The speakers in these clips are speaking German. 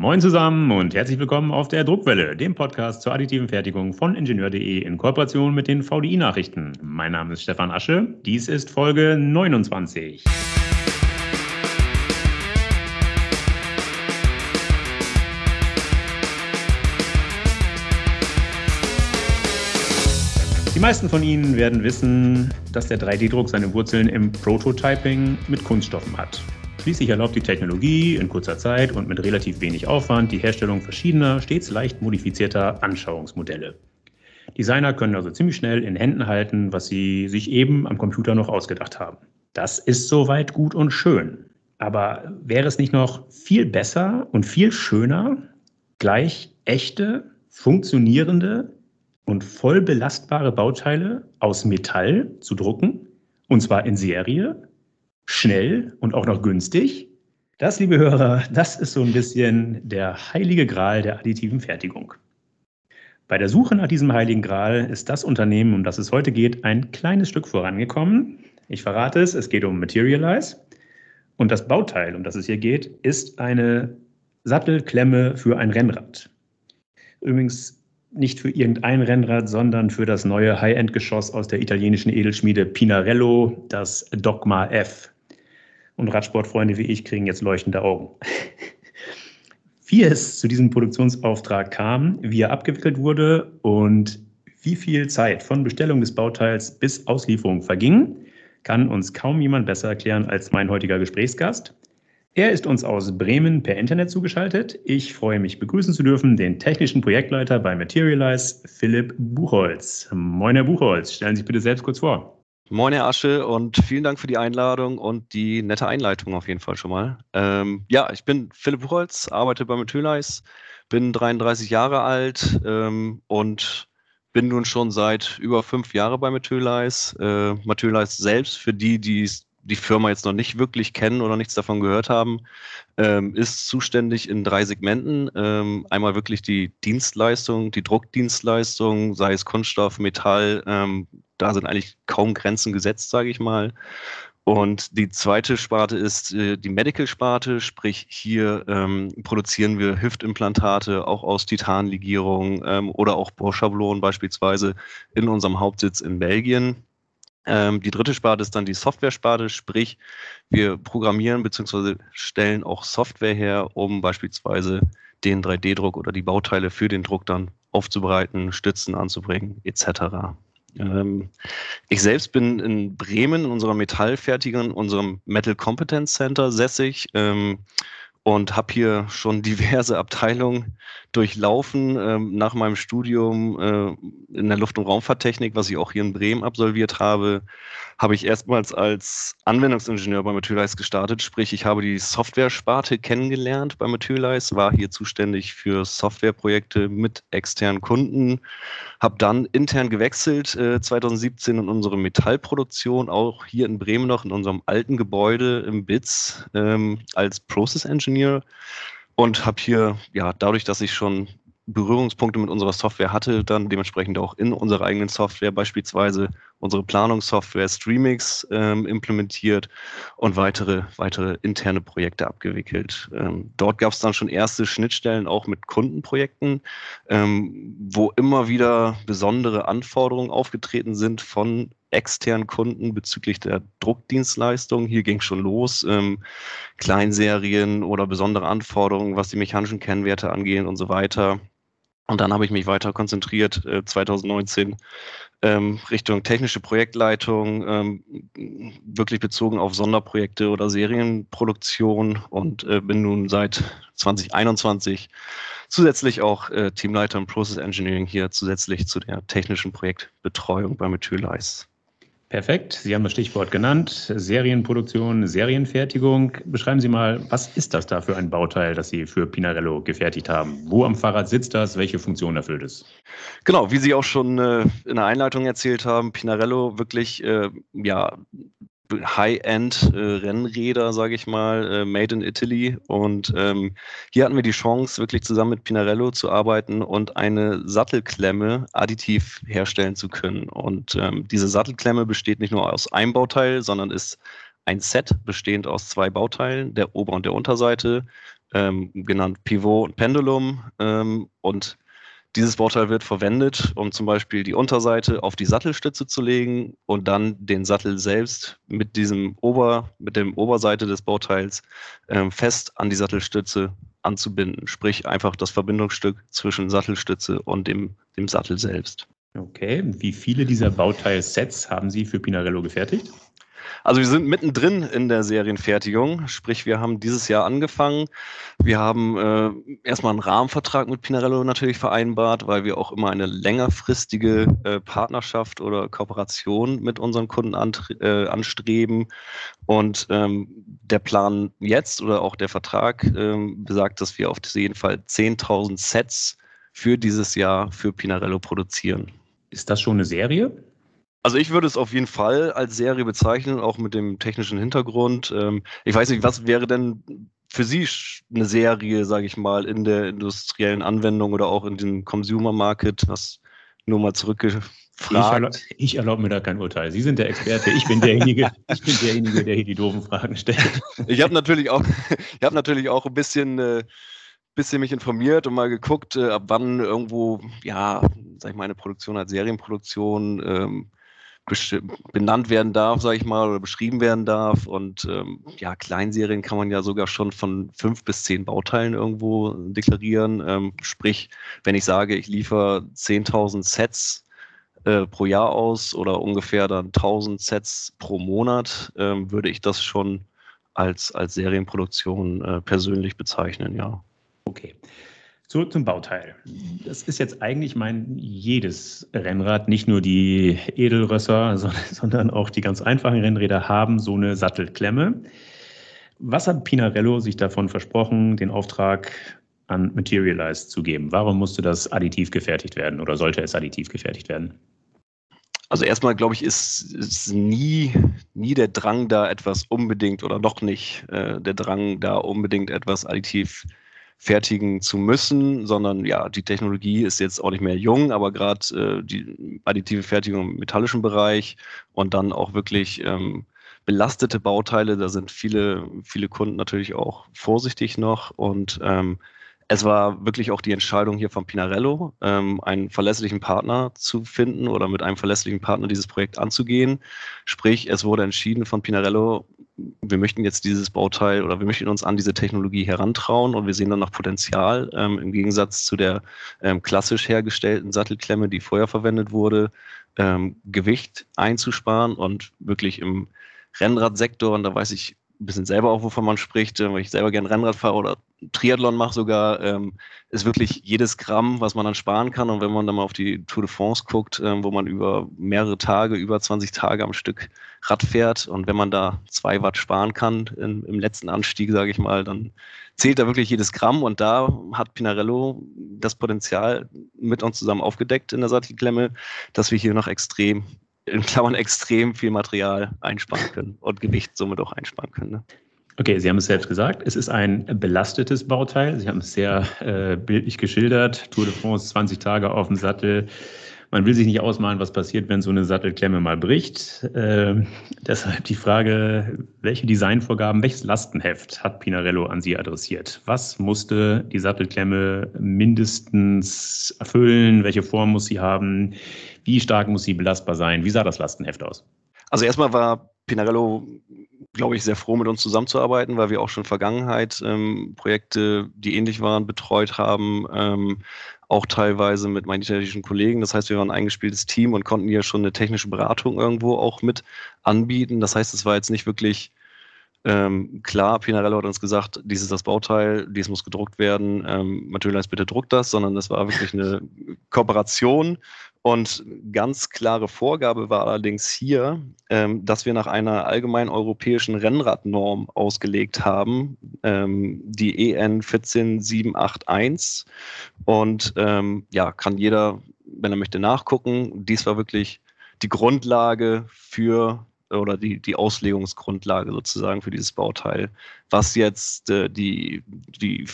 Moin zusammen und herzlich willkommen auf der Druckwelle, dem Podcast zur additiven Fertigung von Ingenieur.de in Kooperation mit den VDI-Nachrichten. Mein Name ist Stefan Asche, dies ist Folge 29. Die meisten von Ihnen werden wissen, dass der 3D-Druck seine Wurzeln im Prototyping mit Kunststoffen hat. Schließlich erlaubt die Technologie in kurzer Zeit und mit relativ wenig Aufwand die Herstellung verschiedener, stets leicht modifizierter Anschauungsmodelle. Designer können also ziemlich schnell in Händen halten, was sie sich eben am Computer noch ausgedacht haben. Das ist soweit gut und schön. Aber wäre es nicht noch viel besser und viel schöner, gleich echte, funktionierende, und voll belastbare Bauteile aus Metall zu drucken, und zwar in Serie, schnell und auch noch günstig. Das, liebe Hörer, das ist so ein bisschen der heilige Gral der additiven Fertigung. Bei der Suche nach diesem heiligen Gral ist das Unternehmen, um das es heute geht, ein kleines Stück vorangekommen. Ich verrate es, es geht um Materialize. Und das Bauteil, um das es hier geht, ist eine Sattelklemme für ein Rennrad. Übrigens nicht für irgendein Rennrad, sondern für das neue High-End-Geschoss aus der italienischen Edelschmiede Pinarello, das Dogma F. Und Radsportfreunde wie ich kriegen jetzt leuchtende Augen. wie es zu diesem Produktionsauftrag kam, wie er abgewickelt wurde und wie viel Zeit von Bestellung des Bauteils bis Auslieferung verging, kann uns kaum jemand besser erklären als mein heutiger Gesprächsgast. Er ist uns aus Bremen per Internet zugeschaltet. Ich freue mich, begrüßen zu dürfen den technischen Projektleiter bei Materialize, Philipp Buchholz. Moin, Herr Buchholz. Stellen Sie sich bitte selbst kurz vor. Moin, Herr Asche, und vielen Dank für die Einladung und die nette Einleitung auf jeden Fall schon mal. Ähm, ja, ich bin Philipp Buchholz, arbeite bei Materialize, bin 33 Jahre alt ähm, und bin nun schon seit über fünf Jahren bei Materialize. Äh, Materialize selbst, für die, die es die Firma jetzt noch nicht wirklich kennen oder nichts davon gehört haben, ähm, ist zuständig in drei Segmenten. Ähm, einmal wirklich die Dienstleistung, die Druckdienstleistung, sei es Kunststoff, Metall, ähm, da sind eigentlich kaum Grenzen gesetzt, sage ich mal. Und die zweite Sparte ist äh, die Medical-Sparte, sprich hier ähm, produzieren wir Hüftimplantate auch aus Titanlegierung ähm, oder auch Bohrschablonen beispielsweise in unserem Hauptsitz in Belgien. Ähm, die dritte Sparte ist dann die Software-Sparte, sprich wir programmieren bzw. stellen auch Software her, um beispielsweise den 3D-Druck oder die Bauteile für den Druck dann aufzubereiten, Stützen anzubringen etc. Ähm, ich selbst bin in Bremen in unserer Metallfertigung, unserem Metal Competence Center sässig. Ähm, und habe hier schon diverse Abteilungen durchlaufen ähm, nach meinem Studium äh, in der Luft- und Raumfahrttechnik, was ich auch hier in Bremen absolviert habe, habe ich erstmals als Anwendungsingenieur bei Materialize gestartet. Sprich, ich habe die Software-Sparte kennengelernt bei Materialize, war hier zuständig für Softwareprojekte mit externen Kunden, habe dann intern gewechselt äh, 2017 in unsere Metallproduktion, auch hier in Bremen noch in unserem alten Gebäude im BITS ähm, als Process Engineer und habe hier, ja, dadurch, dass ich schon Berührungspunkte mit unserer Software hatte, dann dementsprechend auch in unserer eigenen Software beispielsweise unsere Planungssoftware Streamix ähm, implementiert und weitere, weitere interne Projekte abgewickelt. Ähm, dort gab es dann schon erste Schnittstellen auch mit Kundenprojekten, ähm, wo immer wieder besondere Anforderungen aufgetreten sind von externen Kunden bezüglich der Druckdienstleistung. Hier ging schon los. Ähm, Kleinserien oder besondere Anforderungen, was die mechanischen Kennwerte angeht und so weiter. Und dann habe ich mich weiter konzentriert, äh, 2019 ähm, Richtung technische Projektleitung, ähm, wirklich bezogen auf Sonderprojekte oder Serienproduktion und äh, bin nun seit 2021 zusätzlich auch äh, Teamleiter im Process Engineering hier zusätzlich zu der technischen Projektbetreuung bei Materialize. Perfekt. Sie haben das Stichwort genannt. Serienproduktion, Serienfertigung. Beschreiben Sie mal, was ist das da für ein Bauteil, das Sie für Pinarello gefertigt haben? Wo am Fahrrad sitzt das? Welche Funktion erfüllt es? Genau, wie Sie auch schon äh, in der Einleitung erzählt haben, Pinarello wirklich äh, ja, High-End-Rennräder, äh, sage ich mal, äh, made in Italy. Und ähm, hier hatten wir die Chance, wirklich zusammen mit Pinarello zu arbeiten und eine Sattelklemme additiv herstellen zu können. Und ähm, diese Sattelklemme besteht nicht nur aus einem Bauteil, sondern ist ein Set bestehend aus zwei Bauteilen, der Ober- und der Unterseite, ähm, genannt Pivot und Pendulum. Ähm, und dieses Bauteil wird verwendet, um zum Beispiel die Unterseite auf die Sattelstütze zu legen und dann den Sattel selbst mit diesem Ober, mit dem Oberseite des Bauteils ähm, fest an die Sattelstütze anzubinden. Sprich einfach das Verbindungsstück zwischen Sattelstütze und dem, dem Sattel selbst. Okay, wie viele dieser Bauteilsets haben Sie für Pinarello gefertigt? Also wir sind mittendrin in der Serienfertigung, sprich wir haben dieses Jahr angefangen. Wir haben äh, erstmal einen Rahmenvertrag mit Pinarello natürlich vereinbart, weil wir auch immer eine längerfristige äh, Partnerschaft oder Kooperation mit unseren Kunden äh, anstreben. Und ähm, der Plan jetzt oder auch der Vertrag ähm, besagt, dass wir auf jeden Fall 10.000 Sets für dieses Jahr für Pinarello produzieren. Ist das schon eine Serie? Also ich würde es auf jeden Fall als Serie bezeichnen, auch mit dem technischen Hintergrund. Ähm, ich weiß nicht, was wäre denn für Sie eine Serie, sage ich mal, in der industriellen Anwendung oder auch in dem Consumer Market, was nur mal zurückgefragt. Ich, erlaub, ich erlaube mir da kein Urteil. Sie sind der Experte, ich bin derjenige, ich bin derjenige, der hier die doofen Fragen stellt. Ich habe natürlich auch, ich habe natürlich auch ein bisschen, äh, bisschen mich informiert und mal geguckt, äh, ab wann irgendwo, ja, sag ich mal, eine Produktion als Serienproduktion ähm, benannt werden darf, sage ich mal, oder beschrieben werden darf. Und ähm, ja, Kleinserien kann man ja sogar schon von fünf bis zehn Bauteilen irgendwo deklarieren. Ähm, sprich, wenn ich sage, ich liefere 10.000 Sets äh, pro Jahr aus oder ungefähr dann 1.000 Sets pro Monat, ähm, würde ich das schon als, als Serienproduktion äh, persönlich bezeichnen, ja. Okay. Zurück zum Bauteil. Das ist jetzt eigentlich mein jedes Rennrad, nicht nur die Edelrösser, sondern auch die ganz einfachen Rennräder haben so eine Sattelklemme. Was hat Pinarello sich davon versprochen, den Auftrag an Materialize zu geben? Warum musste das additiv gefertigt werden oder sollte es additiv gefertigt werden? Also erstmal glaube ich, ist, ist nie, nie der Drang da etwas unbedingt oder noch nicht äh, der Drang da unbedingt etwas additiv zu fertigen zu müssen, sondern ja, die Technologie ist jetzt auch nicht mehr jung, aber gerade äh, die additive Fertigung im metallischen Bereich und dann auch wirklich ähm, belastete Bauteile, da sind viele, viele Kunden natürlich auch vorsichtig noch und ähm, es war wirklich auch die Entscheidung hier von Pinarello, ähm, einen verlässlichen Partner zu finden oder mit einem verlässlichen Partner dieses Projekt anzugehen. Sprich, es wurde entschieden von Pinarello, wir möchten jetzt dieses Bauteil oder wir möchten uns an diese Technologie herantrauen und wir sehen dann noch Potenzial ähm, im Gegensatz zu der ähm, klassisch hergestellten Sattelklemme, die vorher verwendet wurde, ähm, Gewicht einzusparen und wirklich im Rennradsektor, und da weiß ich ein bisschen selber auch, wovon man spricht, äh, weil ich selber gerne Rennrad fahre oder Triathlon mache sogar, ähm, ist wirklich jedes Gramm, was man dann sparen kann. Und wenn man dann mal auf die Tour de France guckt, ähm, wo man über mehrere Tage, über 20 Tage am Stück Rad fährt und wenn man da zwei Watt sparen kann in, im letzten Anstieg, sage ich mal, dann zählt da wirklich jedes Gramm. Und da hat Pinarello das Potenzial mit uns zusammen aufgedeckt in der Sattelklemme, dass wir hier noch extrem in Klammern extrem viel Material einsparen können und Gewicht somit auch einsparen können. Ne? Okay, Sie haben es selbst gesagt, es ist ein belastetes Bauteil. Sie haben es sehr äh, bildlich geschildert. Tour de France, 20 Tage auf dem Sattel. Man will sich nicht ausmalen, was passiert, wenn so eine Sattelklemme mal bricht. Äh, deshalb die Frage, welche Designvorgaben, welches Lastenheft hat Pinarello an Sie adressiert? Was musste die Sattelklemme mindestens erfüllen? Welche Form muss sie haben? Wie stark muss sie belastbar sein? Wie sah das Lastenheft aus? Also erstmal war Pinarello glaube ich, sehr froh, mit uns zusammenzuarbeiten, weil wir auch schon in Vergangenheit ähm, Projekte, die ähnlich waren, betreut haben, ähm, auch teilweise mit meinen italienischen Kollegen. Das heißt, wir waren ein eingespieltes Team und konnten hier schon eine technische Beratung irgendwo auch mit anbieten. Das heißt, es war jetzt nicht wirklich ähm, klar, Pinarello hat uns gesagt, dies ist das Bauteil, dies muss gedruckt werden, ähm, Materialize bitte druckt das, sondern das war wirklich eine Kooperation und ganz klare Vorgabe war allerdings hier, ähm, dass wir nach einer allgemeinen europäischen Rennradnorm ausgelegt haben, ähm, die EN 14781. Und ähm, ja, kann jeder, wenn er möchte, nachgucken. Dies war wirklich die Grundlage für oder die, die Auslegungsgrundlage sozusagen für dieses Bauteil. Was jetzt äh, die, die,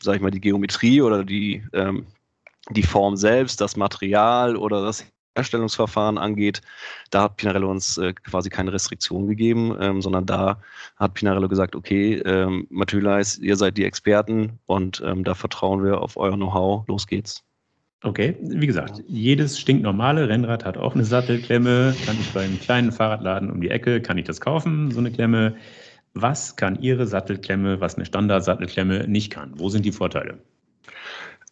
sag ich mal, die Geometrie oder die ähm, die Form selbst, das Material oder das Herstellungsverfahren angeht, da hat Pinarello uns äh, quasi keine Restriktion gegeben, ähm, sondern da hat Pinarello gesagt, okay, ähm, Mathylais, ihr seid die Experten und ähm, da vertrauen wir auf euer Know-how, los geht's. Okay, wie gesagt, jedes stinknormale Rennrad hat auch eine Sattelklemme. Kann ich beim kleinen Fahrradladen um die Ecke, kann ich das kaufen, so eine Klemme. Was kann Ihre Sattelklemme, was eine Standard-Sattelklemme nicht kann? Wo sind die Vorteile?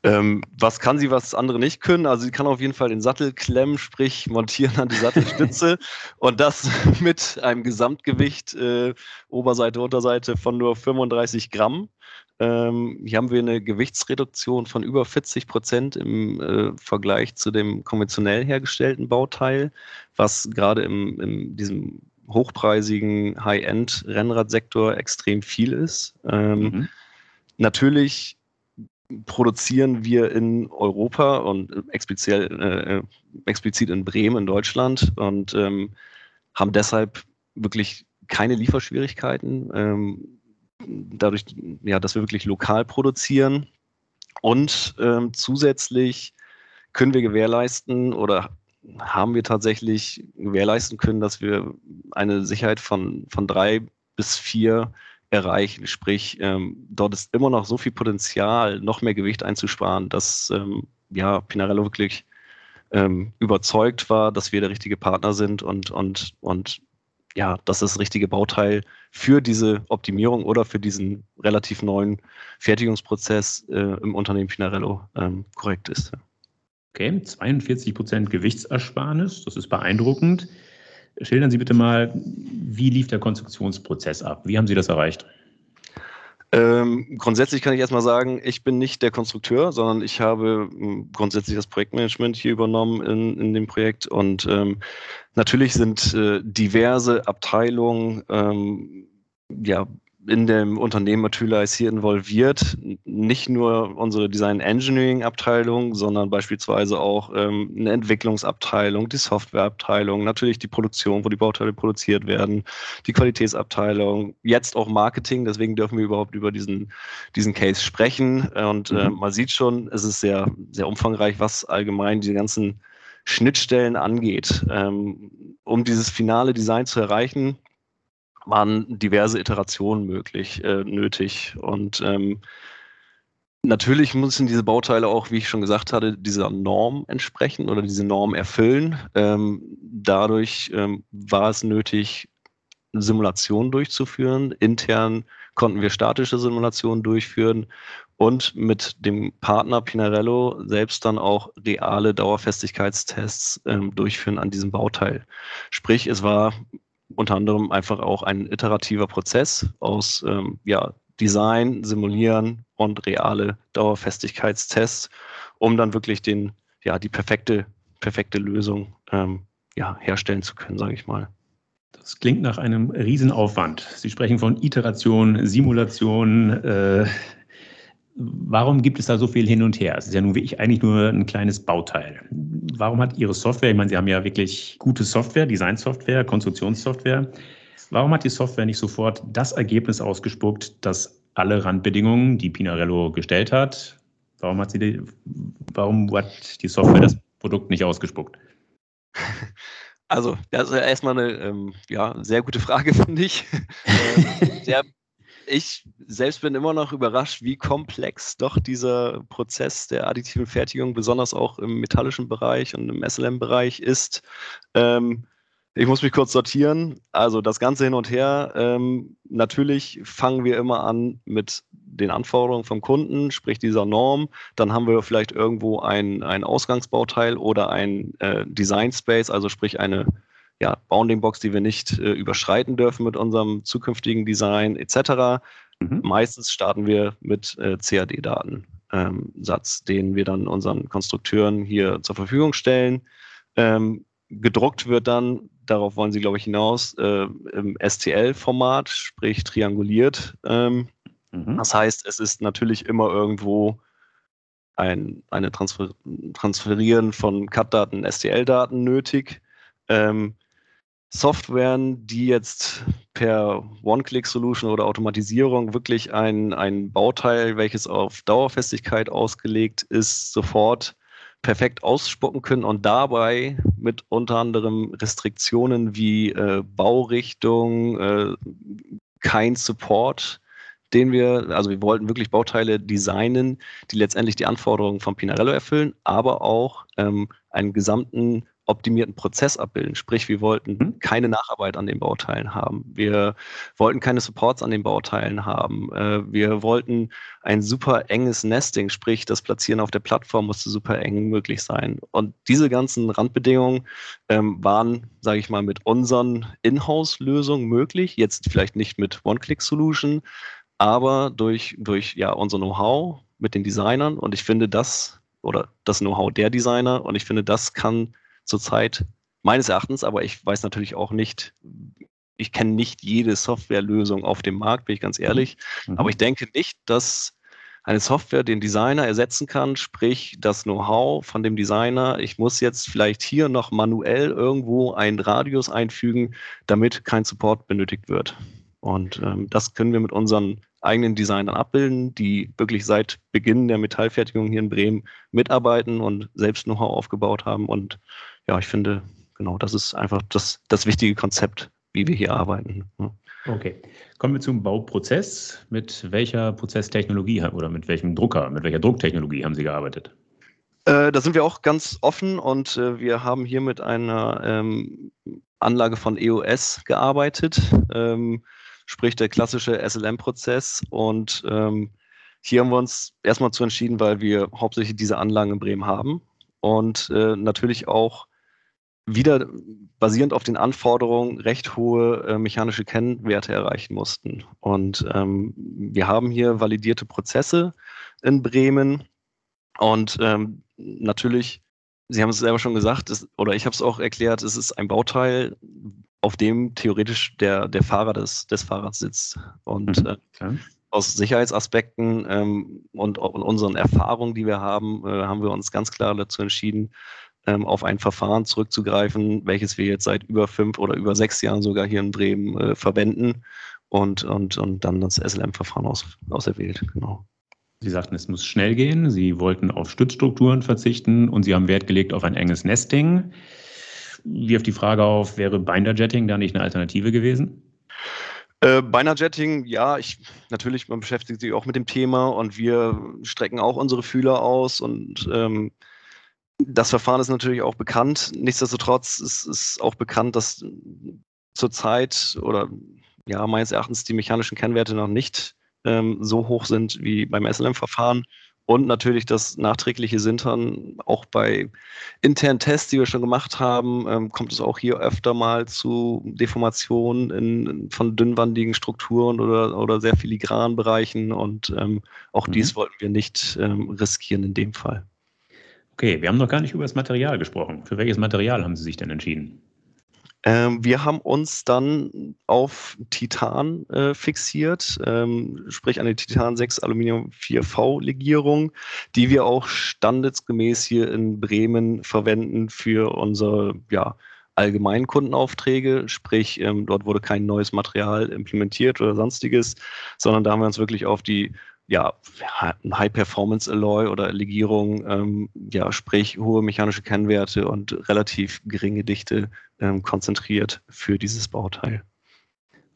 Ähm, was kann sie, was andere nicht können? Also sie kann auf jeden Fall den Sattel klemmen, sprich montieren an die Sattelstütze und das mit einem Gesamtgewicht äh, Oberseite, Unterseite von nur 35 Gramm. Ähm, hier haben wir eine Gewichtsreduktion von über 40 Prozent im äh, Vergleich zu dem konventionell hergestellten Bauteil, was gerade im, in diesem hochpreisigen High-End-Rennradsektor extrem viel ist. Ähm, mhm. Natürlich produzieren wir in Europa und explizit, äh, explizit in Bremen in Deutschland und ähm, haben deshalb wirklich keine Lieferschwierigkeiten. Ähm, dadurch, ja, dass wir wirklich lokal produzieren und ähm, zusätzlich können wir gewährleisten oder haben wir tatsächlich gewährleisten können, dass wir eine Sicherheit von, von drei bis vier erreichen. Sprich, ähm, dort ist immer noch so viel Potenzial, noch mehr Gewicht einzusparen, dass ähm, ja, Pinarello wirklich ähm, überzeugt war, dass wir der richtige Partner sind und, und, und ja, dass das richtige Bauteil für diese Optimierung oder für diesen relativ neuen Fertigungsprozess äh, im Unternehmen Pinarello ähm, korrekt ist. Okay, 42 Prozent Gewichtsersparnis, das ist beeindruckend. Schildern Sie bitte mal, wie lief der Konstruktionsprozess ab? Wie haben Sie das erreicht? Ähm, grundsätzlich kann ich erstmal sagen, ich bin nicht der Konstrukteur, sondern ich habe hm, grundsätzlich das Projektmanagement hier übernommen in, in dem Projekt. Und ähm, natürlich sind äh, diverse Abteilungen ähm, ja, in dem Unternehmen Matyla ist hier involviert. Nicht nur unsere Design Engineering Abteilung, sondern beispielsweise auch ähm, eine Entwicklungsabteilung, die Softwareabteilung, natürlich die Produktion, wo die Bauteile produziert werden, die Qualitätsabteilung, jetzt auch Marketing. Deswegen dürfen wir überhaupt über diesen, diesen Case sprechen. Und äh, man sieht schon, es ist sehr, sehr umfangreich, was allgemein diese ganzen Schnittstellen angeht. Ähm, um dieses finale Design zu erreichen, waren diverse Iterationen möglich, äh, nötig. Und ähm, natürlich müssen diese Bauteile auch, wie ich schon gesagt hatte, dieser Norm entsprechen oder diese Norm erfüllen. Ähm, dadurch ähm, war es nötig, Simulationen durchzuführen. Intern konnten wir statische Simulationen durchführen und mit dem Partner Pinarello selbst dann auch reale Dauerfestigkeitstests ähm, durchführen an diesem Bauteil. Sprich, es war unter anderem einfach auch ein iterativer Prozess aus ähm, ja, Design, Simulieren und reale Dauerfestigkeitstests, um dann wirklich den, ja, die perfekte, perfekte Lösung ähm, ja, herstellen zu können, sage ich mal. Das klingt nach einem Riesenaufwand. Sie sprechen von Iteration, Simulation, äh, Warum gibt es da so viel hin und her? Es ist ja nun wirklich eigentlich nur ein kleines Bauteil. Warum hat Ihre Software, ich meine, Sie haben ja wirklich gute Software, Designsoftware, Konstruktionssoftware. Warum hat die Software nicht sofort das Ergebnis ausgespuckt, dass alle Randbedingungen, die Pinarello gestellt hat, warum hat, sie die, warum hat die Software das Produkt nicht ausgespuckt? Also, das ist erstmal eine ähm, ja, sehr gute Frage, finde ich. ähm, sehr ich selbst bin immer noch überrascht, wie komplex doch dieser Prozess der additiven Fertigung, besonders auch im metallischen Bereich und im SLM-Bereich ist. Ähm, ich muss mich kurz sortieren. Also das Ganze hin und her. Ähm, natürlich fangen wir immer an mit den Anforderungen vom Kunden, sprich dieser Norm. Dann haben wir vielleicht irgendwo ein, ein Ausgangsbauteil oder ein äh, Design Space, also sprich eine ja, Bounding-Box, die wir nicht äh, überschreiten dürfen mit unserem zukünftigen Design etc. Mhm. Meistens starten wir mit äh, CAD-Datensatz, ähm, den wir dann unseren Konstrukteuren hier zur Verfügung stellen. Ähm, gedruckt wird dann, darauf wollen Sie, glaube ich, hinaus, äh, im STL-Format, sprich trianguliert. Ähm, mhm. Das heißt, es ist natürlich immer irgendwo ein eine Transfer Transferieren von CAD-Daten, STL-Daten nötig. Ähm, Softwaren, die jetzt per One-Click-Solution oder Automatisierung wirklich ein, ein Bauteil, welches auf Dauerfestigkeit ausgelegt ist, sofort perfekt ausspucken können und dabei mit unter anderem Restriktionen wie äh, Baurichtung, äh, kein Support, den wir, also wir wollten wirklich Bauteile designen, die letztendlich die Anforderungen von Pinarello erfüllen, aber auch ähm, einen gesamten optimierten Prozess abbilden. Sprich, wir wollten mhm. keine Nacharbeit an den Bauteilen haben. Wir wollten keine Supports an den Bauteilen haben. Äh, wir wollten ein super enges Nesting, sprich, das Platzieren auf der Plattform musste super eng möglich sein. Und diese ganzen Randbedingungen ähm, waren, sage ich mal, mit unseren Inhouse-Lösungen möglich. Jetzt vielleicht nicht mit One-Click-Solution, aber durch, durch ja, unser Know-how mit den Designern. Und ich finde das oder das Know-how der Designer und ich finde, das kann zurzeit meines Erachtens, aber ich weiß natürlich auch nicht, ich kenne nicht jede Softwarelösung auf dem Markt, bin ich ganz ehrlich. Mhm. Aber ich denke nicht, dass eine Software den Designer ersetzen kann, sprich das Know-how von dem Designer. Ich muss jetzt vielleicht hier noch manuell irgendwo einen Radius einfügen, damit kein Support benötigt wird. Und ähm, das können wir mit unseren eigenen Designern abbilden, die wirklich seit Beginn der Metallfertigung hier in Bremen mitarbeiten und selbst Know-how aufgebaut haben. Und ja, ich finde, genau, das ist einfach das, das wichtige Konzept, wie wir hier arbeiten. Okay. Kommen wir zum Bauprozess. Mit welcher Prozesstechnologie oder mit welchem Drucker, mit welcher Drucktechnologie haben Sie gearbeitet? Äh, da sind wir auch ganz offen und äh, wir haben hier mit einer ähm, Anlage von EOS gearbeitet, ähm, sprich der klassische SLM-Prozess. Und ähm, hier haben wir uns erstmal zu entschieden, weil wir hauptsächlich diese Anlagen in Bremen haben und äh, natürlich auch wieder basierend auf den Anforderungen recht hohe äh, mechanische Kennwerte erreichen mussten. Und ähm, wir haben hier validierte Prozesse in Bremen und ähm, natürlich, Sie haben es selber schon gesagt, es, oder ich habe es auch erklärt, es ist ein Bauteil, auf dem theoretisch der, der Fahrer des, des Fahrrads sitzt. Und mhm, äh, aus Sicherheitsaspekten ähm, und, und, unseren Erfahrungen, die wir haben, äh, haben wir uns ganz klar dazu entschieden, ähm, auf ein Verfahren zurückzugreifen, welches wir jetzt seit über fünf oder über sechs Jahren sogar hier in Bremen äh, verwenden und, und, und dann das SLM-Verfahren aus, auserwählt. Genau. Sie sagten, es muss schnell gehen. Sie wollten auf Stützstrukturen verzichten und Sie haben Wert gelegt auf ein enges Nesting. Wirft die Frage auf, wäre Binder-Jetting da nicht eine Alternative gewesen? Äh, Binder-Jetting, ja, ich, natürlich, man beschäftigt sich auch mit dem Thema und wir strecken auch unsere Fühler aus und ähm, das Verfahren ist natürlich auch bekannt. Nichtsdestotrotz ist es auch bekannt, dass zurzeit oder ja, meines Erachtens die mechanischen Kennwerte noch nicht ähm, so hoch sind wie beim SLM-Verfahren. Und natürlich das nachträgliche Sintern, auch bei internen Tests, die wir schon gemacht haben, ähm, kommt es auch hier öfter mal zu Deformationen in, von dünnwandigen Strukturen oder, oder sehr filigranen Bereichen. Und ähm, auch mhm. dies wollten wir nicht ähm, riskieren in dem Fall. Okay, wir haben noch gar nicht über das Material gesprochen. Für welches Material haben Sie sich denn entschieden? Ähm, wir haben uns dann auf Titan äh, fixiert, ähm, sprich eine Titan 6 Aluminium 4V Legierung, die wir auch standesgemäß hier in Bremen verwenden für unsere ja, allgemeinen Kundenaufträge, sprich ähm, dort wurde kein neues Material implementiert oder sonstiges, sondern da haben wir uns wirklich auf die ja, ein High-Performance-Alloy oder Legierung, ähm, ja, sprich hohe mechanische Kennwerte und relativ geringe Dichte ähm, konzentriert für dieses Bauteil.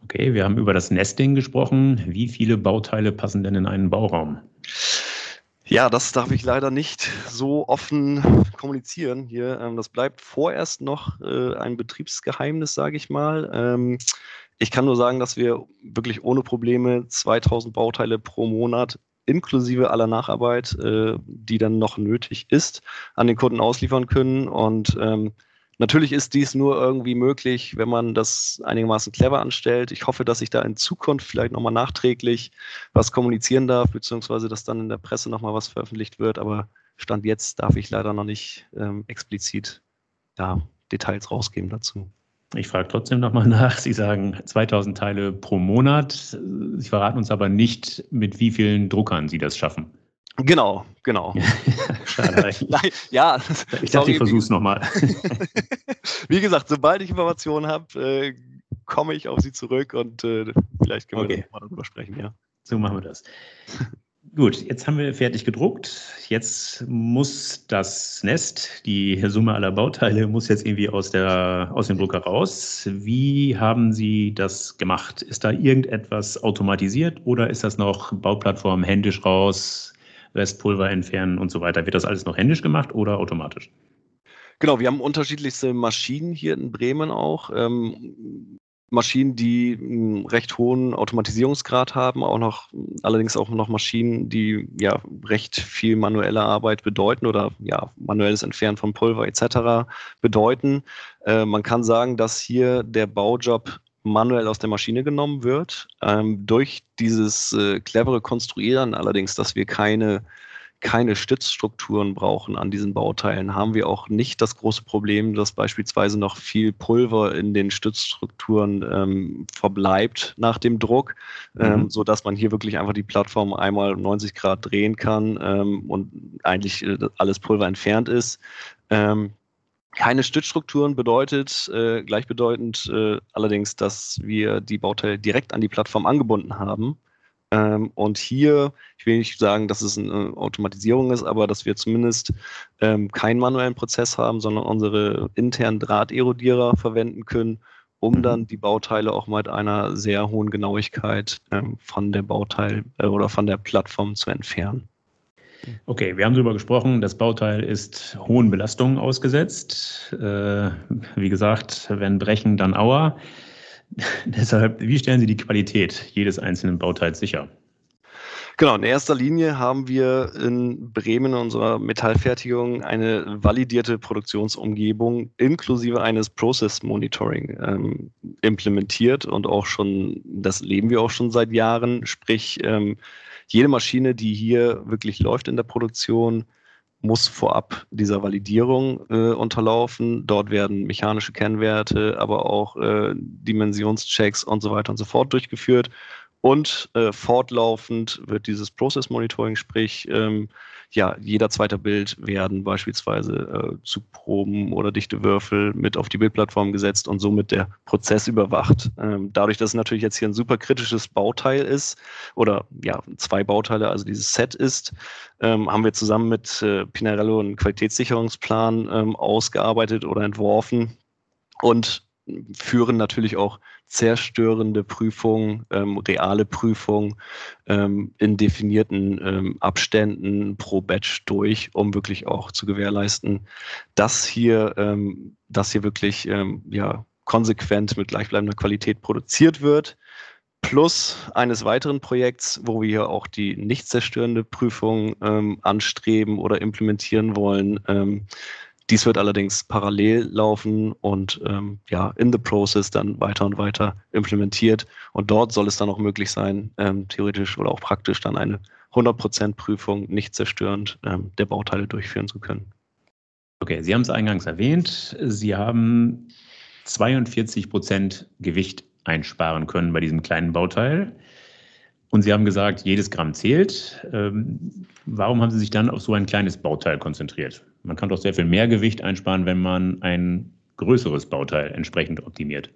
Okay, wir haben über das Nesting gesprochen. Wie viele Bauteile passen denn in einen Bauraum? Ja, das darf ich leider nicht so offen kommunizieren hier. Ähm, das bleibt vorerst noch äh, ein Betriebsgeheimnis, sage ich mal. Ich kann nur sagen, dass wir wirklich ohne Probleme 2000 Bauteile pro Monat inklusive aller Nacharbeit, äh, die dann noch nötig ist, an den Kunden ausliefern können. Und ähm, natürlich ist dies nur irgendwie möglich, wenn man das einigermaßen clever anstellt. Ich hoffe, dass ich da in Zukunft vielleicht nochmal nachträglich was kommunizieren darf, beziehungsweise dass dann in der Presse nochmal was veröffentlicht wird. Aber Stand jetzt darf ich leider noch nicht ähm, explizit ja, Details rausgeben dazu. Ich frage trotzdem nochmal nach. Sie sagen 2000 Teile pro Monat. Sie verraten uns aber nicht, mit wie vielen Druckern Sie das schaffen. Genau, genau. Schade. Nein, ja. Ich dachte, ich versuche es nochmal. Wie gesagt, sobald ich Informationen habe, äh, komme ich auf Sie zurück und äh, vielleicht können wir okay. mal darüber sprechen, ja. So machen wir das. Gut, jetzt haben wir fertig gedruckt. Jetzt muss das Nest, die Summe aller Bauteile, muss jetzt irgendwie aus, der, aus dem Drucker raus. Wie haben Sie das gemacht? Ist da irgendetwas automatisiert oder ist das noch Bauplattform händisch raus, Restpulver entfernen und so weiter? Wird das alles noch händisch gemacht oder automatisch? Genau, wir haben unterschiedlichste Maschinen hier in Bremen auch. Ähm, Maschinen, die einen recht hohen Automatisierungsgrad haben, auch noch, allerdings auch noch Maschinen, die ja recht viel manuelle Arbeit bedeuten oder ja, manuelles Entfernen von Pulver etc. bedeuten. Äh, man kann sagen, dass hier der Baujob manuell aus der Maschine genommen wird. Ähm, durch dieses äh, clevere Konstruieren allerdings, dass wir keine keine Stützstrukturen brauchen an diesen Bauteilen, haben wir auch nicht das große Problem, dass beispielsweise noch viel Pulver in den Stützstrukturen ähm, verbleibt nach dem Druck, ähm, mhm. ähm, so dass man hier wirklich einfach die Plattform einmal 90 Grad drehen kann ähm, und eigentlich äh, alles Pulver entfernt ist. Ähm, keine Stützstrukturen bedeutet äh, gleichbedeutend äh, allerdings, dass wir die Bauteile direkt an die Plattform angebunden haben. Ähm, und hier, ich will nicht sagen, dass es eine Automatisierung ist, aber dass wir zumindest ähm, keinen manuellen Prozess haben, sondern unsere internen Drahterodierer verwenden können, um dann die Bauteile auch mit einer sehr hohen Genauigkeit ähm, von der Bauteil äh, oder von der Plattform zu entfernen. Okay, wir haben darüber gesprochen, das Bauteil ist hohen Belastungen ausgesetzt. Äh, wie gesagt, wenn brechen, dann Aua. Deshalb, wie stellen Sie die Qualität jedes einzelnen Bauteils sicher? Genau, in erster Linie haben wir in Bremen in unserer Metallfertigung eine validierte Produktionsumgebung inklusive eines Process Monitoring ähm, implementiert und auch schon, das leben wir auch schon seit Jahren. Sprich, ähm, jede Maschine, die hier wirklich läuft in der Produktion, muss vorab dieser Validierung äh, unterlaufen. Dort werden mechanische Kennwerte, aber auch äh, Dimensionschecks und so weiter und so fort durchgeführt. Und äh, fortlaufend wird dieses Process Monitoring, sprich ähm, ja, jeder zweite Bild werden beispielsweise äh, Zugproben oder dichte Würfel mit auf die Bildplattform gesetzt und somit der Prozess überwacht. Ähm, dadurch, dass es natürlich jetzt hier ein super kritisches Bauteil ist oder ja, zwei Bauteile, also dieses Set ist, ähm, haben wir zusammen mit äh, Pinarello einen Qualitätssicherungsplan ähm, ausgearbeitet oder entworfen und führen natürlich auch zerstörende Prüfungen, ähm, reale Prüfungen ähm, in definierten ähm, Abständen pro Batch durch, um wirklich auch zu gewährleisten, dass hier, ähm, dass hier wirklich ähm, ja, konsequent mit gleichbleibender Qualität produziert wird. Plus eines weiteren Projekts, wo wir auch die nicht zerstörende Prüfung ähm, anstreben oder implementieren wollen, dies wird allerdings parallel laufen und ähm, ja, in the process dann weiter und weiter implementiert. Und dort soll es dann auch möglich sein, ähm, theoretisch oder auch praktisch dann eine 100% Prüfung nicht zerstörend ähm, der Bauteile durchführen zu können. Okay, Sie haben es eingangs erwähnt. Sie haben 42% Gewicht einsparen können bei diesem kleinen Bauteil. Und Sie haben gesagt, jedes Gramm zählt. Ähm, warum haben Sie sich dann auf so ein kleines Bauteil konzentriert? Man kann doch sehr viel mehr Gewicht einsparen, wenn man ein größeres Bauteil entsprechend optimiert.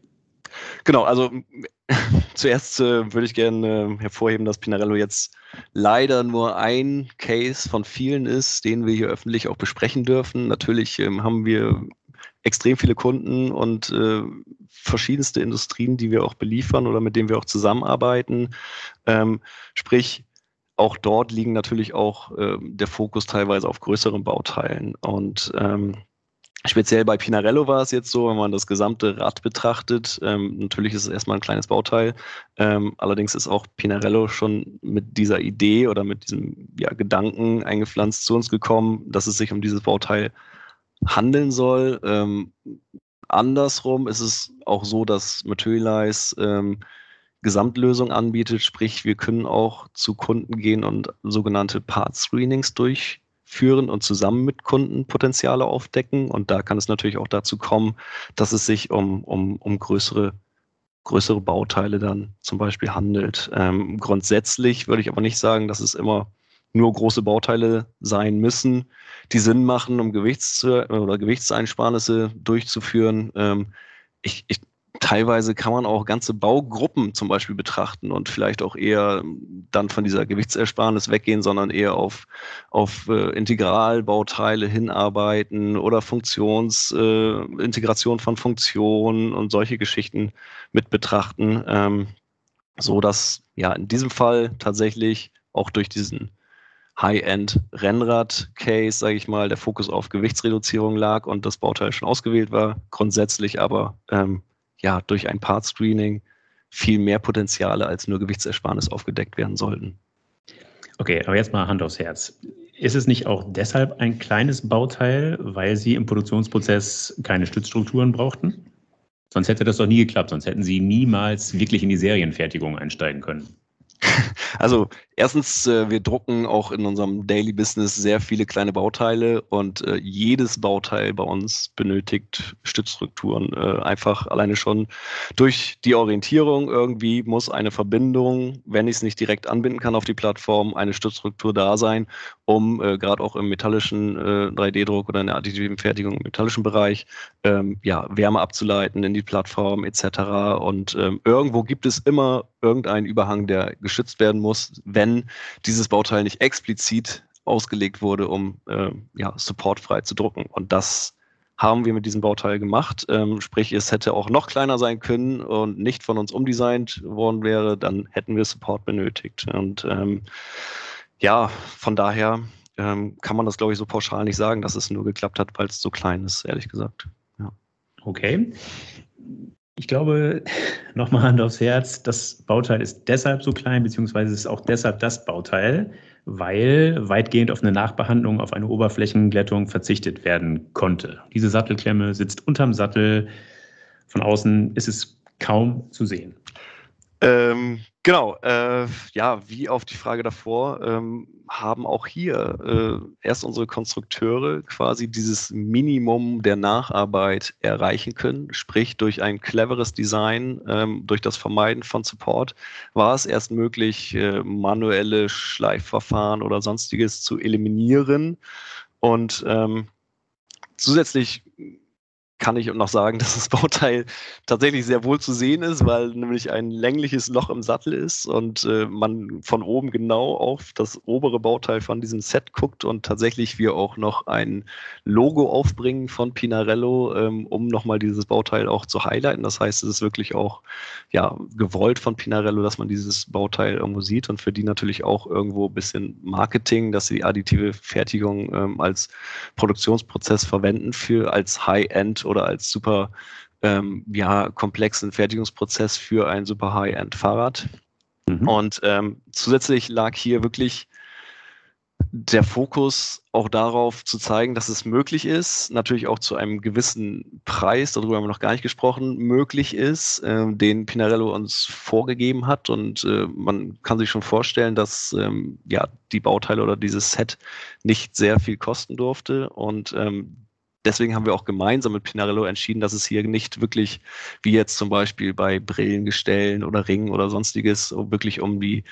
Genau, also zuerst äh, würde ich gerne äh, hervorheben, dass Pinarello jetzt leider nur ein Case von vielen ist, den wir hier öffentlich auch besprechen dürfen. Natürlich ähm, haben wir extrem viele Kunden und äh, verschiedenste Industrien, die wir auch beliefern oder mit denen wir auch zusammenarbeiten. Ähm, sprich, auch dort liegen natürlich auch äh, der Fokus teilweise auf größeren Bauteilen. Und ähm, speziell bei Pinarello war es jetzt so, wenn man das gesamte Rad betrachtet, ähm, natürlich ist es erstmal ein kleines Bauteil. Ähm, allerdings ist auch Pinarello schon mit dieser Idee oder mit diesem ja, Gedanken eingepflanzt zu uns gekommen, dass es sich um dieses Bauteil handeln soll. Ähm, andersrum ist es auch so, dass Materialize ähm, Gesamtlösung anbietet, sprich wir können auch zu Kunden gehen und sogenannte Part-Screenings durchführen und zusammen mit Kunden Potenziale aufdecken. Und da kann es natürlich auch dazu kommen, dass es sich um, um, um größere, größere Bauteile dann zum Beispiel handelt. Ähm, grundsätzlich würde ich aber nicht sagen, dass es immer nur große Bauteile sein müssen, die Sinn machen, um Gewichts- oder Gewichtseinsparnisse durchzuführen. Ähm, ich, ich teilweise kann man auch ganze Baugruppen zum Beispiel betrachten und vielleicht auch eher dann von dieser Gewichtsersparnis weggehen, sondern eher auf, auf äh, Integralbauteile hinarbeiten oder Funktionsintegration äh, von Funktionen und solche Geschichten mit betrachten, ähm, so dass ja in diesem Fall tatsächlich auch durch diesen High-End-Rennrad-Case, sage ich mal, der Fokus auf Gewichtsreduzierung lag und das Bauteil schon ausgewählt war, grundsätzlich aber ähm, ja durch ein Part-Screening viel mehr Potenziale als nur Gewichtsersparnis aufgedeckt werden sollten. Okay, aber jetzt mal Hand aufs Herz. Ist es nicht auch deshalb ein kleines Bauteil, weil Sie im Produktionsprozess keine Stützstrukturen brauchten? Sonst hätte das doch nie geklappt, sonst hätten Sie niemals wirklich in die Serienfertigung einsteigen können. Also erstens, äh, wir drucken auch in unserem Daily Business sehr viele kleine Bauteile und äh, jedes Bauteil bei uns benötigt Stützstrukturen. Äh, einfach alleine schon durch die Orientierung irgendwie muss eine Verbindung, wenn ich es nicht direkt anbinden kann auf die Plattform, eine Stützstruktur da sein, um äh, gerade auch im metallischen 3D-Druck äh, oder in der additiven Fertigung im metallischen Bereich ähm, ja, Wärme abzuleiten in die Plattform etc. Und ähm, irgendwo gibt es immer irgendeinen Überhang, der geschützt werden muss, wenn dieses Bauteil nicht explizit ausgelegt wurde, um äh, ja, supportfrei zu drucken. Und das haben wir mit diesem Bauteil gemacht. Ähm, sprich, es hätte auch noch kleiner sein können und nicht von uns umdesignt worden wäre, dann hätten wir Support benötigt. Und ähm, ja, von daher ähm, kann man das, glaube ich, so pauschal nicht sagen, dass es nur geklappt hat, weil es so klein ist, ehrlich gesagt. Ja. Okay. Ich glaube, nochmal Hand aufs Herz, das Bauteil ist deshalb so klein, beziehungsweise ist auch deshalb das Bauteil, weil weitgehend auf eine Nachbehandlung, auf eine Oberflächenglättung verzichtet werden konnte. Diese Sattelklemme sitzt unterm Sattel. Von außen ist es kaum zu sehen. Ähm, genau, äh, ja, wie auf die Frage davor, ähm, haben auch hier äh, erst unsere Konstrukteure quasi dieses Minimum der Nacharbeit erreichen können. Sprich, durch ein cleveres Design, ähm, durch das Vermeiden von Support, war es erst möglich, äh, manuelle Schleifverfahren oder sonstiges zu eliminieren. Und ähm, zusätzlich kann ich noch sagen, dass das Bauteil tatsächlich sehr wohl zu sehen ist, weil nämlich ein längliches Loch im Sattel ist und äh, man von oben genau auf das obere Bauteil von diesem Set guckt und tatsächlich wir auch noch ein Logo aufbringen von Pinarello, ähm, um nochmal dieses Bauteil auch zu highlighten. Das heißt, es ist wirklich auch ja, gewollt von Pinarello, dass man dieses Bauteil irgendwo sieht und für die natürlich auch irgendwo ein bisschen Marketing, dass sie die additive Fertigung ähm, als Produktionsprozess verwenden für als High-End oder als super ähm, ja, komplexen Fertigungsprozess für ein super High-End-Fahrrad. Mhm. Und ähm, zusätzlich lag hier wirklich der Fokus auch darauf zu zeigen, dass es möglich ist, natürlich auch zu einem gewissen Preis, darüber haben wir noch gar nicht gesprochen, möglich ist, äh, den Pinarello uns vorgegeben hat. Und äh, man kann sich schon vorstellen, dass ähm, ja die Bauteile oder dieses Set nicht sehr viel kosten durfte. Und ähm, deswegen haben wir auch gemeinsam mit Pinarello entschieden, dass es hier nicht wirklich, wie jetzt zum Beispiel bei Brillengestellen oder Ringen oder sonstiges, wirklich um die,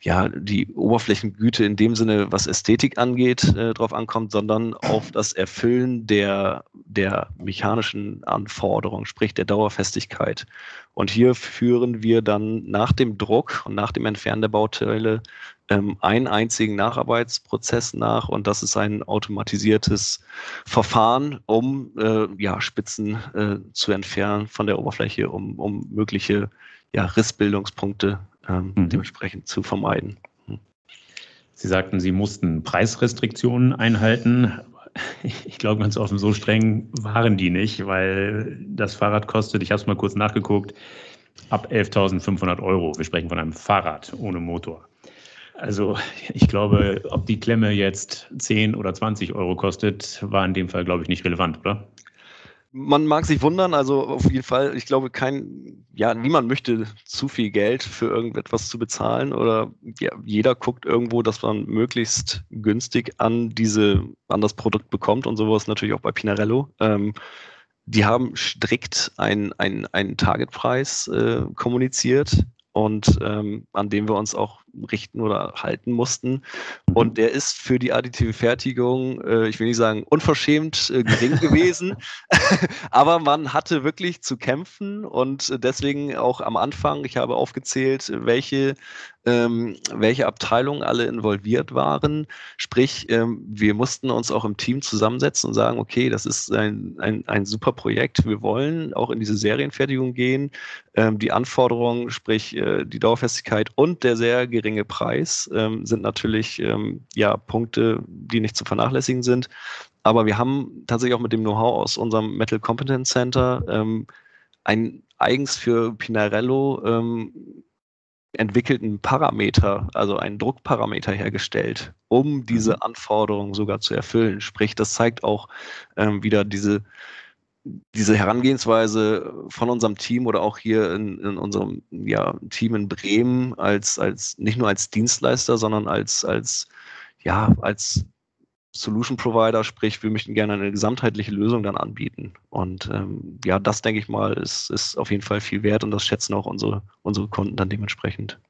ja, die Oberflächengüte in dem Sinne, was Ästhetik angeht, äh, drauf ankommt, sondern auf das Erfüllen der, der mechanischen Anforderungen, sprich der Dauerfestigkeit. Und hier führen wir dann nach dem Druck und nach dem Entfernen der Bauteile ähm, einen einzigen Nacharbeitsprozess nach und das ist ein automatisiertes Verfahren, um äh, ja, Spitzen äh, zu entfernen von der Oberfläche, um, um mögliche ja, Rissbildungspunkte ähm, mhm. dementsprechend zu vermeiden. Hm. Sie sagten, Sie mussten Preisrestriktionen einhalten. Ich glaube, ganz offen, so streng waren die nicht, weil das Fahrrad kostet, ich habe es mal kurz nachgeguckt, ab 11.500 Euro. Wir sprechen von einem Fahrrad ohne Motor. Also ich glaube, ob die Klemme jetzt 10 oder 20 Euro kostet, war in dem Fall, glaube ich, nicht relevant, oder? Man mag sich wundern, also auf jeden Fall, ich glaube, kein, ja, niemand möchte zu viel Geld für irgendetwas zu bezahlen oder ja, jeder guckt irgendwo, dass man möglichst günstig an diese, an das Produkt bekommt und sowas natürlich auch bei Pinarello. Ähm, die haben strikt einen, einen, Targetpreis äh, kommuniziert und ähm, an dem wir uns auch richten oder halten mussten. Und der ist für die additive Fertigung, äh, ich will nicht sagen unverschämt äh, gering gewesen, aber man hatte wirklich zu kämpfen und deswegen auch am Anfang, ich habe aufgezählt, welche ähm, welche Abteilungen alle involviert waren. Sprich, ähm, wir mussten uns auch im Team zusammensetzen und sagen, okay, das ist ein, ein, ein super Projekt. Wir wollen auch in diese Serienfertigung gehen. Ähm, die Anforderungen, sprich äh, die Dauerfestigkeit und der sehr geringe Preis ähm, sind natürlich ähm, ja Punkte, die nicht zu vernachlässigen sind. Aber wir haben tatsächlich auch mit dem Know-how aus unserem Metal Competence Center ähm, ein eigens für Pinarello ähm, entwickelten Parameter, also einen Druckparameter hergestellt, um diese mhm. Anforderungen sogar zu erfüllen. Sprich, das zeigt auch ähm, wieder diese, diese Herangehensweise von unserem Team oder auch hier in, in unserem ja, Team in Bremen als, als nicht nur als Dienstleister, sondern als, als, ja, als Solution Provider, sprich, wir möchten gerne eine gesamtheitliche Lösung dann anbieten. Und ähm, ja, das denke ich mal, ist, ist auf jeden Fall viel wert und das schätzen auch unsere, unsere Kunden dann dementsprechend.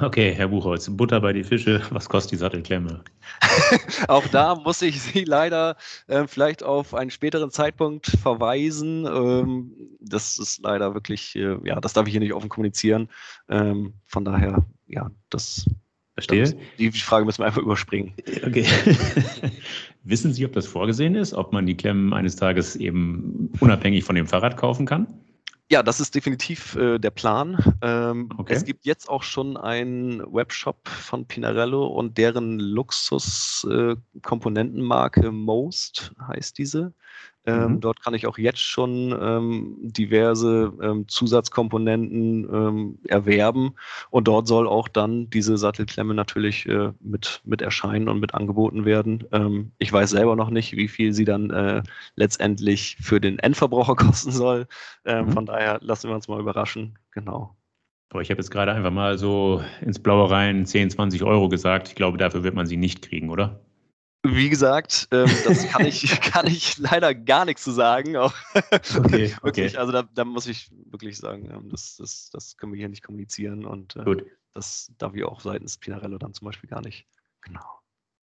Okay, Herr Buchholz, Butter bei die Fische, was kostet die Sattelklemme? auch da muss ich Sie leider äh, vielleicht auf einen späteren Zeitpunkt verweisen. Ähm, das ist leider wirklich, äh, ja, das darf ich hier nicht offen kommunizieren. Ähm, von daher, ja, das Verstehe. Die Frage müssen wir einfach überspringen. Okay. Wissen Sie, ob das vorgesehen ist, ob man die Klemmen eines Tages eben unabhängig von dem Fahrrad kaufen kann? Ja, das ist definitiv äh, der Plan. Ähm, okay. Es gibt jetzt auch schon einen Webshop von Pinarello und deren Luxus-Komponentenmarke äh, Most heißt diese. Ähm, mhm. Dort kann ich auch jetzt schon ähm, diverse ähm, Zusatzkomponenten ähm, erwerben und dort soll auch dann diese Sattelklemme natürlich äh, mit, mit erscheinen und mit angeboten werden. Ähm, ich weiß selber noch nicht, wie viel sie dann äh, letztendlich für den Endverbraucher kosten soll. Ähm, mhm. Von daher lassen wir uns mal überraschen. Genau. Aber ich habe jetzt gerade einfach mal so ins Blaue rein 10, 20 Euro gesagt. Ich glaube, dafür wird man sie nicht kriegen, oder? Wie gesagt, ähm, das kann ich, kann ich leider gar nichts zu sagen. Auch okay, wirklich, okay. also da, da, muss ich wirklich sagen, ähm, das, das, das können wir hier nicht kommunizieren und äh, Gut. das darf ich auch seitens Pinarello dann zum Beispiel gar nicht. Genau.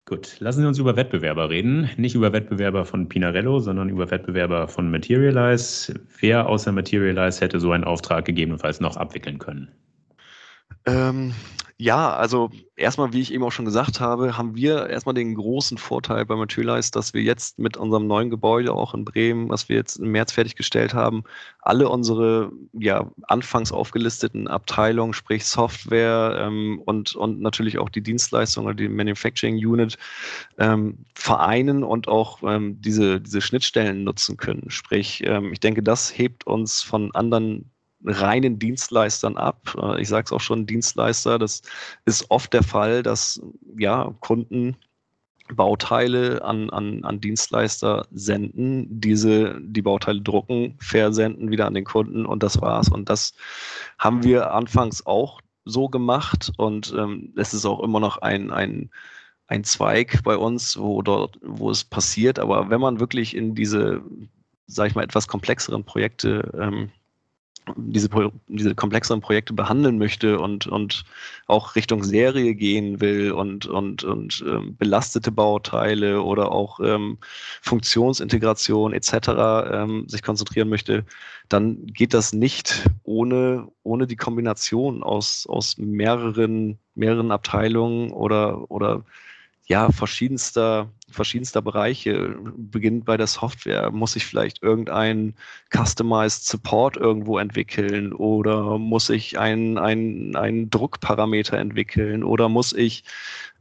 Gut, lassen Sie uns über Wettbewerber reden. Nicht über Wettbewerber von Pinarello, sondern über Wettbewerber von Materialize. Wer außer Materialize hätte so einen Auftrag gegebenenfalls noch abwickeln können? Ähm, ja, also erstmal, wie ich eben auch schon gesagt habe, haben wir erstmal den großen Vorteil bei Materialize, dass wir jetzt mit unserem neuen Gebäude auch in Bremen, was wir jetzt im März fertiggestellt haben, alle unsere ja, anfangs aufgelisteten Abteilungen, sprich Software ähm, und, und natürlich auch die Dienstleistung oder die Manufacturing Unit ähm, vereinen und auch ähm, diese, diese Schnittstellen nutzen können. Sprich, ähm, ich denke, das hebt uns von anderen reinen Dienstleistern ab. Äh, ich sage es auch schon, Dienstleister, das ist oft der Fall, dass ja, Kunden Bauteile an, an, an Dienstleister senden, diese die Bauteile drucken, versenden wieder an den Kunden und das war's. Und das haben wir anfangs auch so gemacht und ähm, es ist auch immer noch ein, ein, ein Zweig bei uns, wo dort, wo es passiert. Aber wenn man wirklich in diese, sag ich mal, etwas komplexeren Projekte ähm, diese, diese komplexeren Projekte behandeln möchte und, und auch Richtung Serie gehen will und, und, und ähm, belastete Bauteile oder auch ähm, Funktionsintegration etc. Ähm, sich konzentrieren möchte, dann geht das nicht ohne, ohne die Kombination aus, aus mehreren, mehreren Abteilungen oder, oder ja, verschiedenster, verschiedenster Bereiche. Beginnt bei der Software. Muss ich vielleicht irgendein Customized Support irgendwo entwickeln oder muss ich einen, einen, einen Druckparameter entwickeln oder muss ich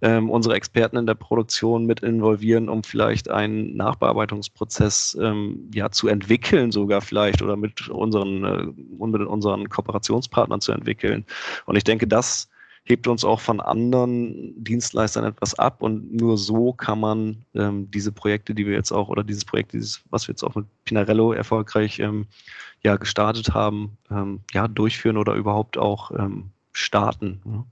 ähm, unsere Experten in der Produktion mit involvieren, um vielleicht einen Nachbearbeitungsprozess ähm, ja, zu entwickeln sogar vielleicht oder mit unseren, äh, mit unseren Kooperationspartnern zu entwickeln. Und ich denke, das hebt uns auch von anderen Dienstleistern etwas ab und nur so kann man ähm, diese Projekte, die wir jetzt auch, oder dieses Projekt, dieses, was wir jetzt auch mit Pinarello erfolgreich ähm, ja, gestartet haben, ähm, ja, durchführen oder überhaupt auch ähm, starten. Ja.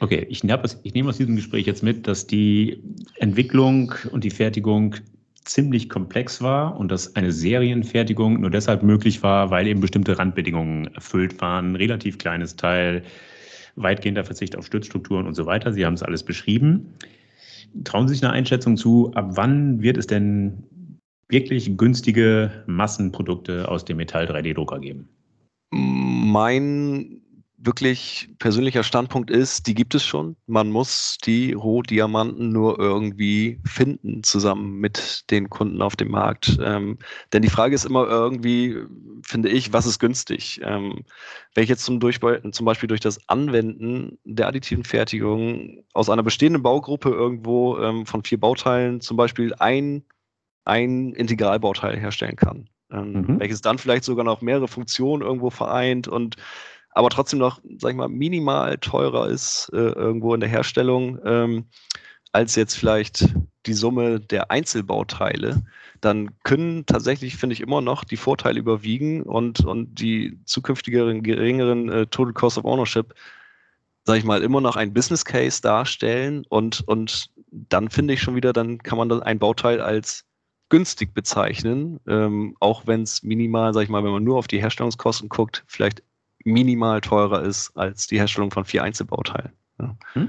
Okay, ich, ich nehme aus diesem Gespräch jetzt mit, dass die Entwicklung und die Fertigung ziemlich komplex war und dass eine Serienfertigung nur deshalb möglich war, weil eben bestimmte Randbedingungen erfüllt waren. Ein relativ kleines Teil weitgehender Verzicht auf Stützstrukturen und so weiter. Sie haben es alles beschrieben. Trauen Sie sich eine Einschätzung zu, ab wann wird es denn wirklich günstige Massenprodukte aus dem Metall-3D-Drucker geben? Mein wirklich persönlicher Standpunkt ist, die gibt es schon. Man muss die Rohdiamanten nur irgendwie finden, zusammen mit den Kunden auf dem Markt. Ähm, denn die Frage ist immer irgendwie, finde ich, was ist günstig? Ähm, wenn ich jetzt zum, zum Beispiel durch das Anwenden der additiven Fertigung aus einer bestehenden Baugruppe irgendwo ähm, von vier Bauteilen zum Beispiel ein, ein Integralbauteil herstellen kann, ähm, mhm. welches dann vielleicht sogar noch mehrere Funktionen irgendwo vereint und aber trotzdem noch, sag ich mal, minimal teurer ist äh, irgendwo in der Herstellung ähm, als jetzt vielleicht die Summe der Einzelbauteile, dann können tatsächlich, finde ich, immer noch die Vorteile überwiegen und, und die zukünftigeren geringeren äh, Total Cost of Ownership, sage ich mal, immer noch ein Business Case darstellen und, und dann finde ich schon wieder, dann kann man dann ein Bauteil als günstig bezeichnen, ähm, auch wenn es minimal, sag ich mal, wenn man nur auf die Herstellungskosten guckt, vielleicht minimal teurer ist als die Herstellung von vier Einzelbauteilen. Ja. Hm?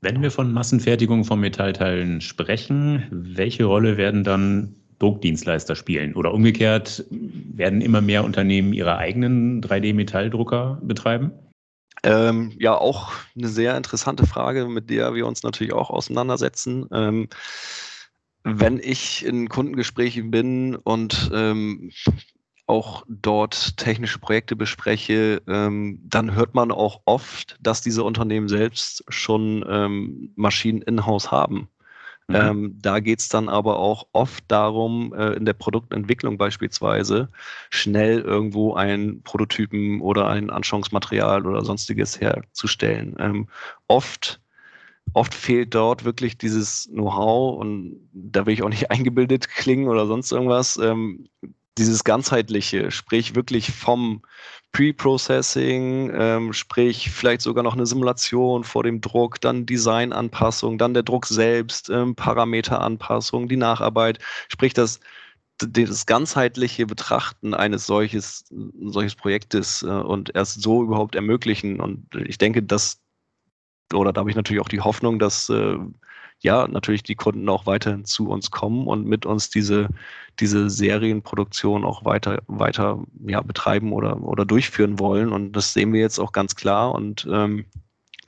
Wenn wir von Massenfertigung von Metallteilen sprechen, welche Rolle werden dann Druckdienstleister spielen? Oder umgekehrt, werden immer mehr Unternehmen ihre eigenen 3D-Metalldrucker betreiben? Ähm, ja, auch eine sehr interessante Frage, mit der wir uns natürlich auch auseinandersetzen. Ähm, wenn ich in Kundengesprächen bin und ähm, auch dort technische Projekte bespreche, ähm, dann hört man auch oft, dass diese Unternehmen selbst schon ähm, Maschinen in-house haben. Mhm. Ähm, da geht es dann aber auch oft darum, äh, in der Produktentwicklung beispielsweise schnell irgendwo einen Prototypen oder ein Anschauungsmaterial oder sonstiges herzustellen. Ähm, oft oft fehlt dort wirklich dieses Know-how und da will ich auch nicht eingebildet klingen oder sonst irgendwas. Ähm, dieses ganzheitliche, sprich wirklich vom Pre-Processing, ähm, sprich vielleicht sogar noch eine Simulation vor dem Druck, dann Designanpassung, dann der Druck selbst, ähm, Parameteranpassung, die Nacharbeit, sprich das, das ganzheitliche Betrachten eines solches, solches Projektes äh, und erst so überhaupt ermöglichen. Und ich denke, dass, oder da habe ich natürlich auch die Hoffnung, dass äh, ja, natürlich die Kunden auch weiterhin zu uns kommen und mit uns diese, diese Serienproduktion auch weiter, weiter ja, betreiben oder, oder durchführen wollen. Und das sehen wir jetzt auch ganz klar. Und ähm,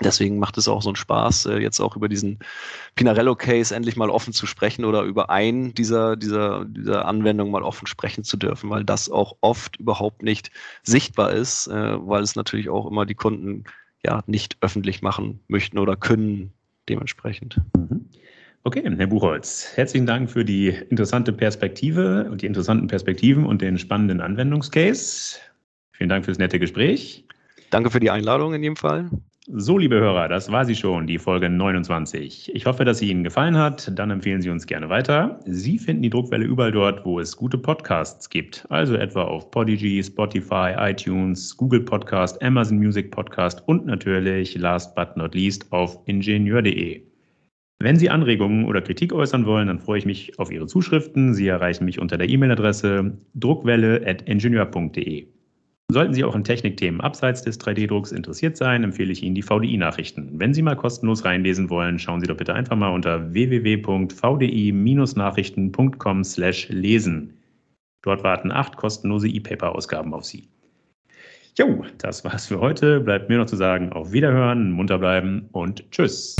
Deswegen macht es auch so einen Spaß, äh, jetzt auch über diesen Pinarello-Case endlich mal offen zu sprechen oder über einen dieser, dieser, dieser Anwendungen mal offen sprechen zu dürfen, weil das auch oft überhaupt nicht sichtbar ist, äh, weil es natürlich auch immer die Kunden ja nicht öffentlich machen möchten oder können dementsprechend. Mhm. Okay, Herr Buchholz, herzlichen Dank für die interessante Perspektive und die interessanten Perspektiven und den spannenden Anwendungscase. Vielen Dank fürs nette Gespräch. Danke für die Einladung in jedem Fall. So, liebe Hörer, das war sie schon, die Folge 29. Ich hoffe, dass sie Ihnen gefallen hat. Dann empfehlen Sie uns gerne weiter. Sie finden die Druckwelle überall dort, wo es gute Podcasts gibt. Also etwa auf Podigy, Spotify, iTunes, Google Podcast, Amazon Music Podcast und natürlich, last but not least, auf ingenieur.de. Wenn Sie Anregungen oder Kritik äußern wollen, dann freue ich mich auf Ihre Zuschriften. Sie erreichen mich unter der E-Mail-Adresse druckwelle.ingenieur.de. Sollten Sie auch in Technikthemen abseits des 3D-Drucks interessiert sein, empfehle ich Ihnen die VDI-Nachrichten. Wenn Sie mal kostenlos reinlesen wollen, schauen Sie doch bitte einfach mal unter www.vdi-nachrichten.com/lesen. Dort warten acht kostenlose E-Paper-Ausgaben auf Sie. Jo, das war's für heute. Bleibt mir noch zu sagen, auf Wiederhören, munter bleiben und tschüss.